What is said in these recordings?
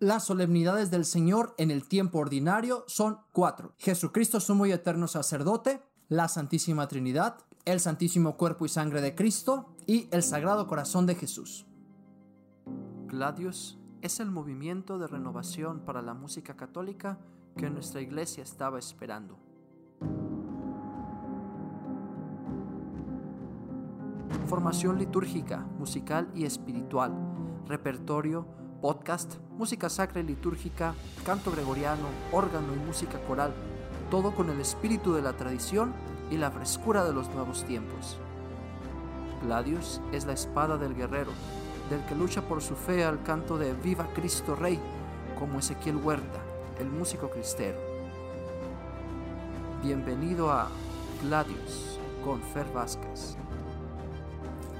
Las solemnidades del Señor en el tiempo ordinario son cuatro. Jesucristo sumo y eterno sacerdote, la Santísima Trinidad, el Santísimo Cuerpo y Sangre de Cristo y el Sagrado Corazón de Jesús. Gladius es el movimiento de renovación para la música católica que nuestra iglesia estaba esperando. Formación litúrgica, musical y espiritual, repertorio, podcast, música sacra y litúrgica, canto gregoriano, órgano y música coral, todo con el espíritu de la tradición y la frescura de los nuevos tiempos. Gladius es la espada del guerrero, del que lucha por su fe al canto de Viva Cristo Rey, como Ezequiel Huerta, el músico cristero. Bienvenido a Gladius con Fer Vázquez.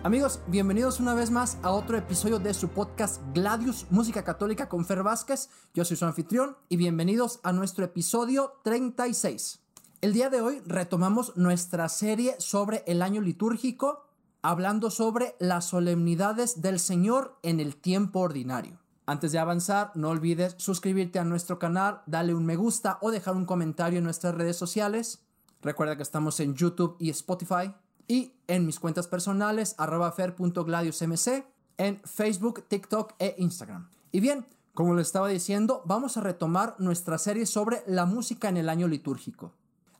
Amigos, bienvenidos una vez más a otro episodio de su podcast Gladius, Música Católica con Fer Vázquez. Yo soy su anfitrión y bienvenidos a nuestro episodio 36. El día de hoy retomamos nuestra serie sobre el año litúrgico, hablando sobre las solemnidades del Señor en el tiempo ordinario. Antes de avanzar, no olvides suscribirte a nuestro canal, darle un me gusta o dejar un comentario en nuestras redes sociales. Recuerda que estamos en YouTube y Spotify y en mis cuentas personales arroba fer.gladiusmc en Facebook, TikTok e Instagram. Y bien, como les estaba diciendo, vamos a retomar nuestra serie sobre la música en el año litúrgico.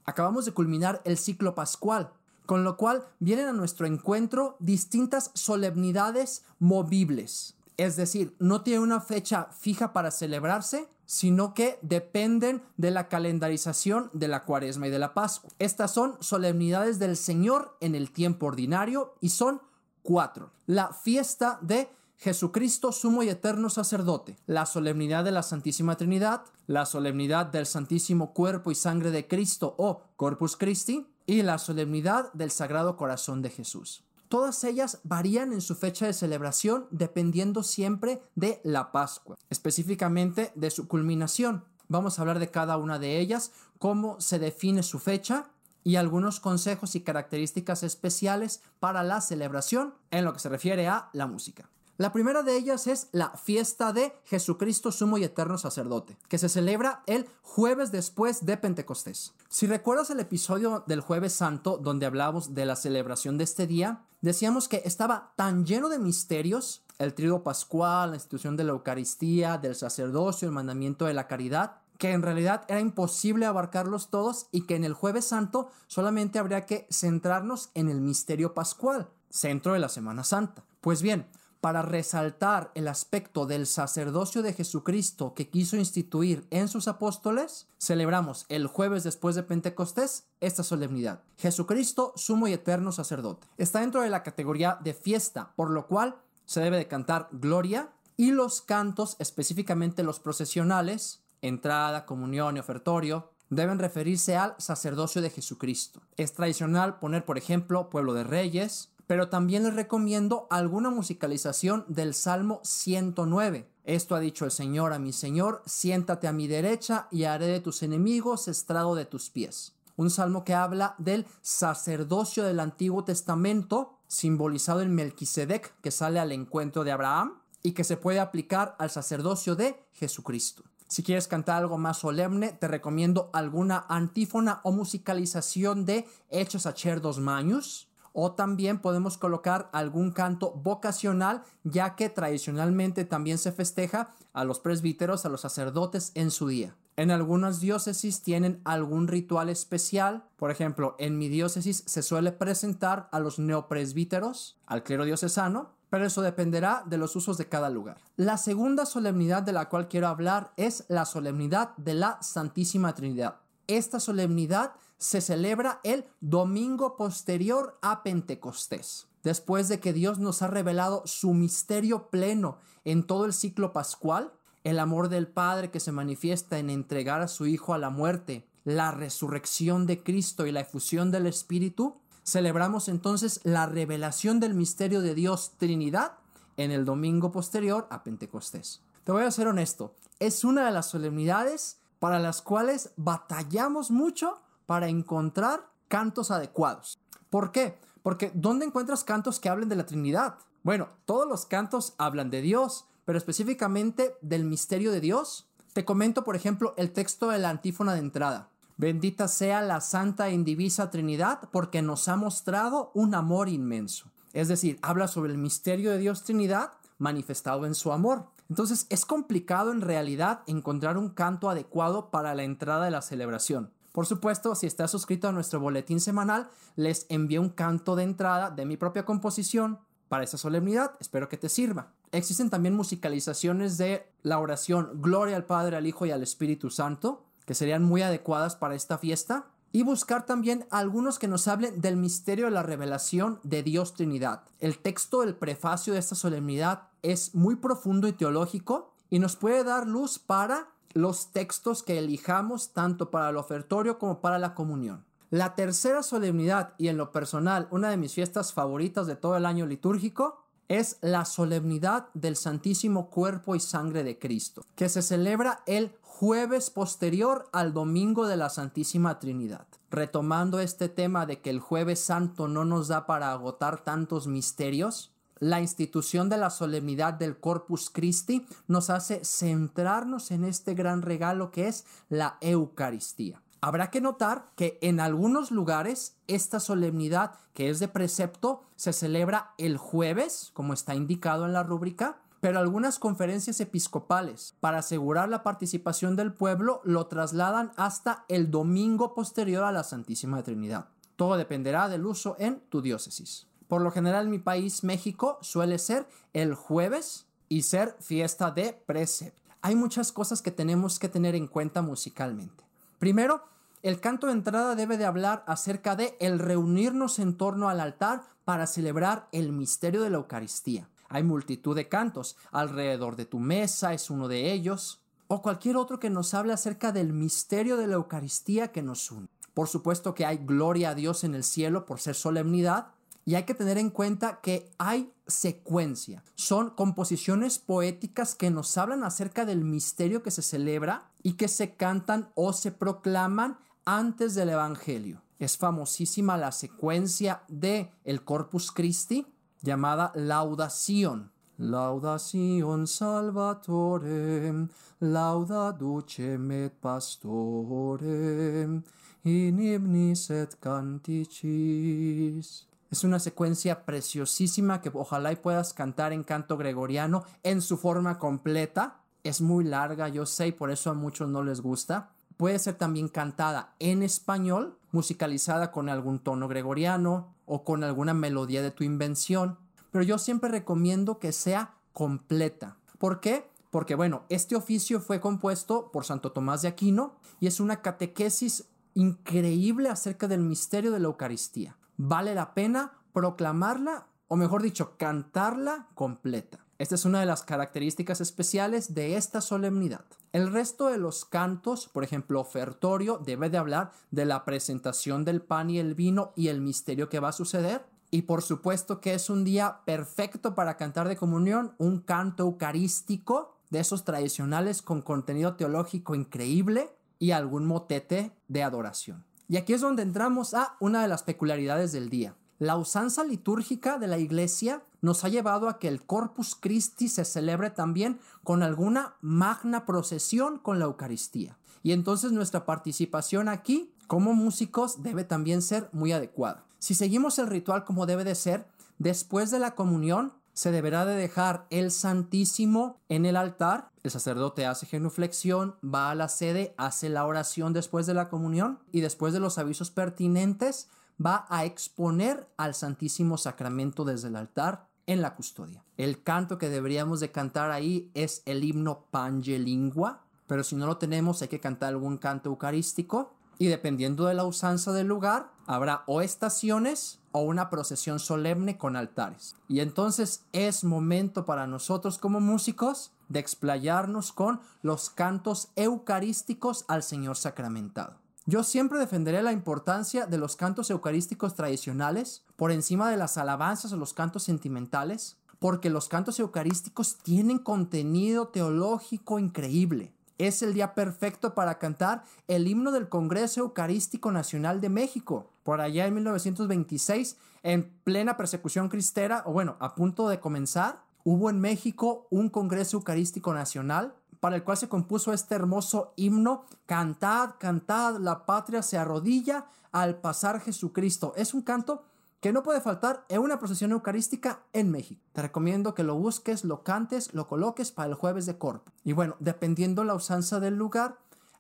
Acabamos de culminar el ciclo pascual, con lo cual vienen a nuestro encuentro distintas solemnidades movibles. Es decir, no tiene una fecha fija para celebrarse, sino que dependen de la calendarización de la cuaresma y de la pascua. Estas son solemnidades del Señor en el tiempo ordinario y son cuatro. La fiesta de Jesucristo sumo y eterno sacerdote, la solemnidad de la Santísima Trinidad, la solemnidad del Santísimo Cuerpo y Sangre de Cristo o Corpus Christi y la solemnidad del Sagrado Corazón de Jesús. Todas ellas varían en su fecha de celebración dependiendo siempre de la Pascua, específicamente de su culminación. Vamos a hablar de cada una de ellas, cómo se define su fecha y algunos consejos y características especiales para la celebración en lo que se refiere a la música. La primera de ellas es la fiesta de Jesucristo Sumo y Eterno Sacerdote, que se celebra el jueves después de Pentecostés. Si recuerdas el episodio del jueves santo donde hablamos de la celebración de este día, decíamos que estaba tan lleno de misterios, el trigo pascual, la institución de la Eucaristía, del sacerdocio, el mandamiento de la caridad, que en realidad era imposible abarcarlos todos y que en el jueves santo solamente habría que centrarnos en el misterio pascual, centro de la Semana Santa. Pues bien, para resaltar el aspecto del sacerdocio de Jesucristo que quiso instituir en sus apóstoles, celebramos el jueves después de Pentecostés esta solemnidad. Jesucristo, sumo y eterno sacerdote. Está dentro de la categoría de fiesta, por lo cual se debe de cantar gloria y los cantos, específicamente los procesionales, entrada, comunión y ofertorio, deben referirse al sacerdocio de Jesucristo. Es tradicional poner, por ejemplo, pueblo de reyes, pero también les recomiendo alguna musicalización del Salmo 109. Esto ha dicho el Señor a mi Señor, siéntate a mi derecha y haré de tus enemigos estrado de tus pies. Un salmo que habla del sacerdocio del Antiguo Testamento, simbolizado en Melquisedec, que sale al encuentro de Abraham, y que se puede aplicar al sacerdocio de Jesucristo. Si quieres cantar algo más solemne, te recomiendo alguna antífona o musicalización de Hechos a Cherdos Maños, o también podemos colocar algún canto vocacional, ya que tradicionalmente también se festeja a los presbíteros, a los sacerdotes en su día. En algunas diócesis tienen algún ritual especial. Por ejemplo, en mi diócesis se suele presentar a los neopresbíteros, al clero diocesano, pero eso dependerá de los usos de cada lugar. La segunda solemnidad de la cual quiero hablar es la solemnidad de la Santísima Trinidad. Esta solemnidad se celebra el domingo posterior a Pentecostés. Después de que Dios nos ha revelado su misterio pleno en todo el ciclo pascual, el amor del Padre que se manifiesta en entregar a su Hijo a la muerte, la resurrección de Cristo y la efusión del Espíritu, celebramos entonces la revelación del misterio de Dios Trinidad en el domingo posterior a Pentecostés. Te voy a ser honesto, es una de las solemnidades para las cuales batallamos mucho para encontrar cantos adecuados. ¿Por qué? Porque ¿dónde encuentras cantos que hablen de la Trinidad? Bueno, todos los cantos hablan de Dios, pero específicamente del misterio de Dios, te comento, por ejemplo, el texto de la antífona de entrada. Bendita sea la Santa e Indivisa Trinidad, porque nos ha mostrado un amor inmenso. Es decir, habla sobre el misterio de Dios Trinidad manifestado en su amor. Entonces es complicado en realidad encontrar un canto adecuado para la entrada de la celebración. Por supuesto, si estás suscrito a nuestro boletín semanal, les envío un canto de entrada de mi propia composición para esa solemnidad. Espero que te sirva. Existen también musicalizaciones de la oración Gloria al Padre, al Hijo y al Espíritu Santo, que serían muy adecuadas para esta fiesta. Y buscar también algunos que nos hablen del misterio de la revelación de Dios Trinidad. El texto del prefacio de esta solemnidad es muy profundo y teológico y nos puede dar luz para los textos que elijamos tanto para el ofertorio como para la comunión. La tercera solemnidad y en lo personal una de mis fiestas favoritas de todo el año litúrgico es la solemnidad del Santísimo Cuerpo y Sangre de Cristo, que se celebra el jueves posterior al domingo de la Santísima Trinidad. Retomando este tema de que el jueves santo no nos da para agotar tantos misterios, la institución de la solemnidad del Corpus Christi nos hace centrarnos en este gran regalo que es la Eucaristía. Habrá que notar que en algunos lugares esta solemnidad, que es de precepto, se celebra el jueves, como está indicado en la rúbrica, pero algunas conferencias episcopales, para asegurar la participación del pueblo, lo trasladan hasta el domingo posterior a la Santísima Trinidad. Todo dependerá del uso en tu diócesis. Por lo general en mi país, México, suele ser el jueves y ser fiesta de precepto. Hay muchas cosas que tenemos que tener en cuenta musicalmente. Primero, el canto de entrada debe de hablar acerca de el reunirnos en torno al altar para celebrar el misterio de la Eucaristía. Hay multitud de cantos, alrededor de tu mesa es uno de ellos, o cualquier otro que nos hable acerca del misterio de la Eucaristía que nos une. Por supuesto que hay gloria a Dios en el cielo por ser solemnidad, y hay que tener en cuenta que hay secuencia. Son composiciones poéticas que nos hablan acerca del misterio que se celebra y que se cantan o se proclaman antes del Evangelio. Es famosísima la secuencia de el Corpus Christi llamada Laudación. Laudación Salvatore, lauda ducem et pastore, in hymnis et canticis. Es una secuencia preciosísima que ojalá y puedas cantar en canto gregoriano en su forma completa. Es muy larga, yo sé, y por eso a muchos no les gusta. Puede ser también cantada en español, musicalizada con algún tono gregoriano o con alguna melodía de tu invención. Pero yo siempre recomiendo que sea completa. ¿Por qué? Porque bueno, este oficio fue compuesto por Santo Tomás de Aquino y es una catequesis increíble acerca del misterio de la Eucaristía vale la pena proclamarla, o mejor dicho, cantarla completa. Esta es una de las características especiales de esta solemnidad. El resto de los cantos, por ejemplo, ofertorio, debe de hablar de la presentación del pan y el vino y el misterio que va a suceder. Y por supuesto que es un día perfecto para cantar de comunión, un canto eucarístico de esos tradicionales con contenido teológico increíble y algún motete de adoración. Y aquí es donde entramos a una de las peculiaridades del día. La usanza litúrgica de la iglesia nos ha llevado a que el Corpus Christi se celebre también con alguna magna procesión con la Eucaristía. Y entonces nuestra participación aquí como músicos debe también ser muy adecuada. Si seguimos el ritual como debe de ser, después de la comunión se deberá de dejar el Santísimo en el altar. El sacerdote hace genuflexión, va a la sede, hace la oración después de la comunión y después de los avisos pertinentes va a exponer al Santísimo Sacramento desde el altar en la custodia. El canto que deberíamos de cantar ahí es el himno Pangelingua, pero si no lo tenemos hay que cantar algún canto eucarístico y dependiendo de la usanza del lugar, habrá o estaciones o una procesión solemne con altares. Y entonces es momento para nosotros como músicos de explayarnos con los cantos eucarísticos al Señor sacramentado. Yo siempre defenderé la importancia de los cantos eucarísticos tradicionales por encima de las alabanzas o los cantos sentimentales, porque los cantos eucarísticos tienen contenido teológico increíble es el día perfecto para cantar el himno del Congreso Eucarístico Nacional de México. Por allá en 1926, en plena persecución cristera, o bueno, a punto de comenzar, hubo en México un Congreso Eucarístico Nacional para el cual se compuso este hermoso himno, Cantad, cantad, la patria se arrodilla al pasar Jesucristo. Es un canto que no puede faltar en una procesión eucarística en México. Te recomiendo que lo busques, lo cantes, lo coloques para el jueves de corpo. Y bueno, dependiendo la usanza del lugar,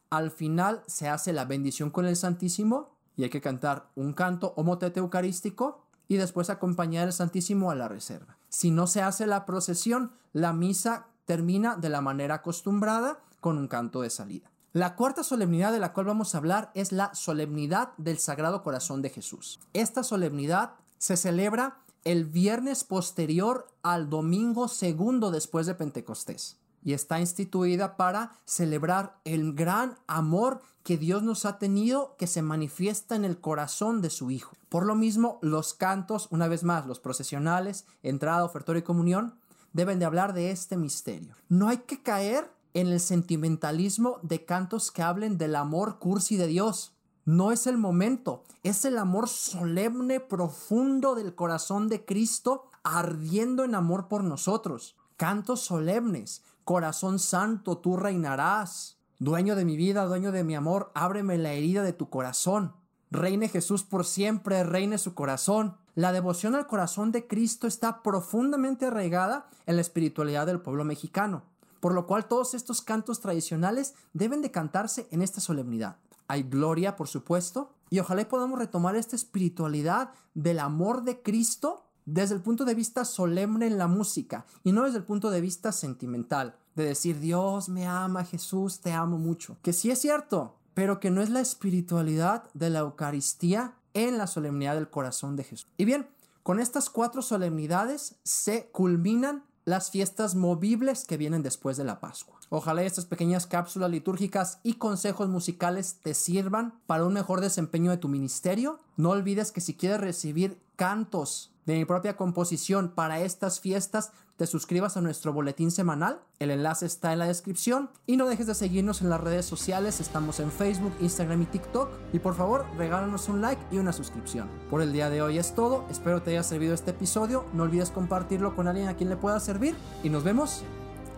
al final se hace la bendición con el Santísimo y hay que cantar un canto o motete eucarístico y después acompañar el Santísimo a la reserva. Si no se hace la procesión, la misa termina de la manera acostumbrada con un canto de salida. La cuarta solemnidad de la cual vamos a hablar es la solemnidad del Sagrado Corazón de Jesús. Esta solemnidad se celebra el viernes posterior al domingo segundo después de Pentecostés y está instituida para celebrar el gran amor que Dios nos ha tenido que se manifiesta en el corazón de su Hijo. Por lo mismo, los cantos, una vez más, los procesionales, entrada, ofertorio y comunión, deben de hablar de este misterio. No hay que caer en el sentimentalismo de cantos que hablen del amor cursi de Dios. No es el momento, es el amor solemne, profundo del corazón de Cristo, ardiendo en amor por nosotros. Cantos solemnes, corazón santo, tú reinarás. Dueño de mi vida, dueño de mi amor, ábreme la herida de tu corazón. Reine Jesús por siempre, reine su corazón. La devoción al corazón de Cristo está profundamente arraigada en la espiritualidad del pueblo mexicano, por lo cual todos estos cantos tradicionales deben de cantarse en esta solemnidad. Hay gloria, por supuesto, y ojalá podamos retomar esta espiritualidad del amor de Cristo desde el punto de vista solemne en la música y no desde el punto de vista sentimental, de decir Dios me ama, Jesús te amo mucho, que sí es cierto, pero que no es la espiritualidad de la Eucaristía en la solemnidad del corazón de Jesús. Y bien, con estas cuatro solemnidades se culminan las fiestas movibles que vienen después de la Pascua. Ojalá estas pequeñas cápsulas litúrgicas y consejos musicales te sirvan para un mejor desempeño de tu ministerio. No olvides que si quieres recibir cantos de mi propia composición para estas fiestas, te suscribas a nuestro boletín semanal. El enlace está en la descripción. Y no dejes de seguirnos en las redes sociales. Estamos en Facebook, Instagram y TikTok. Y por favor, regálanos un like y una suscripción. Por el día de hoy es todo. Espero te haya servido este episodio. No olvides compartirlo con alguien a quien le pueda servir. Y nos vemos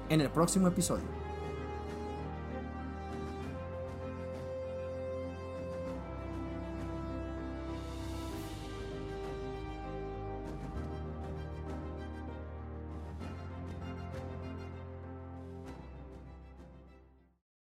en el próximo episodio.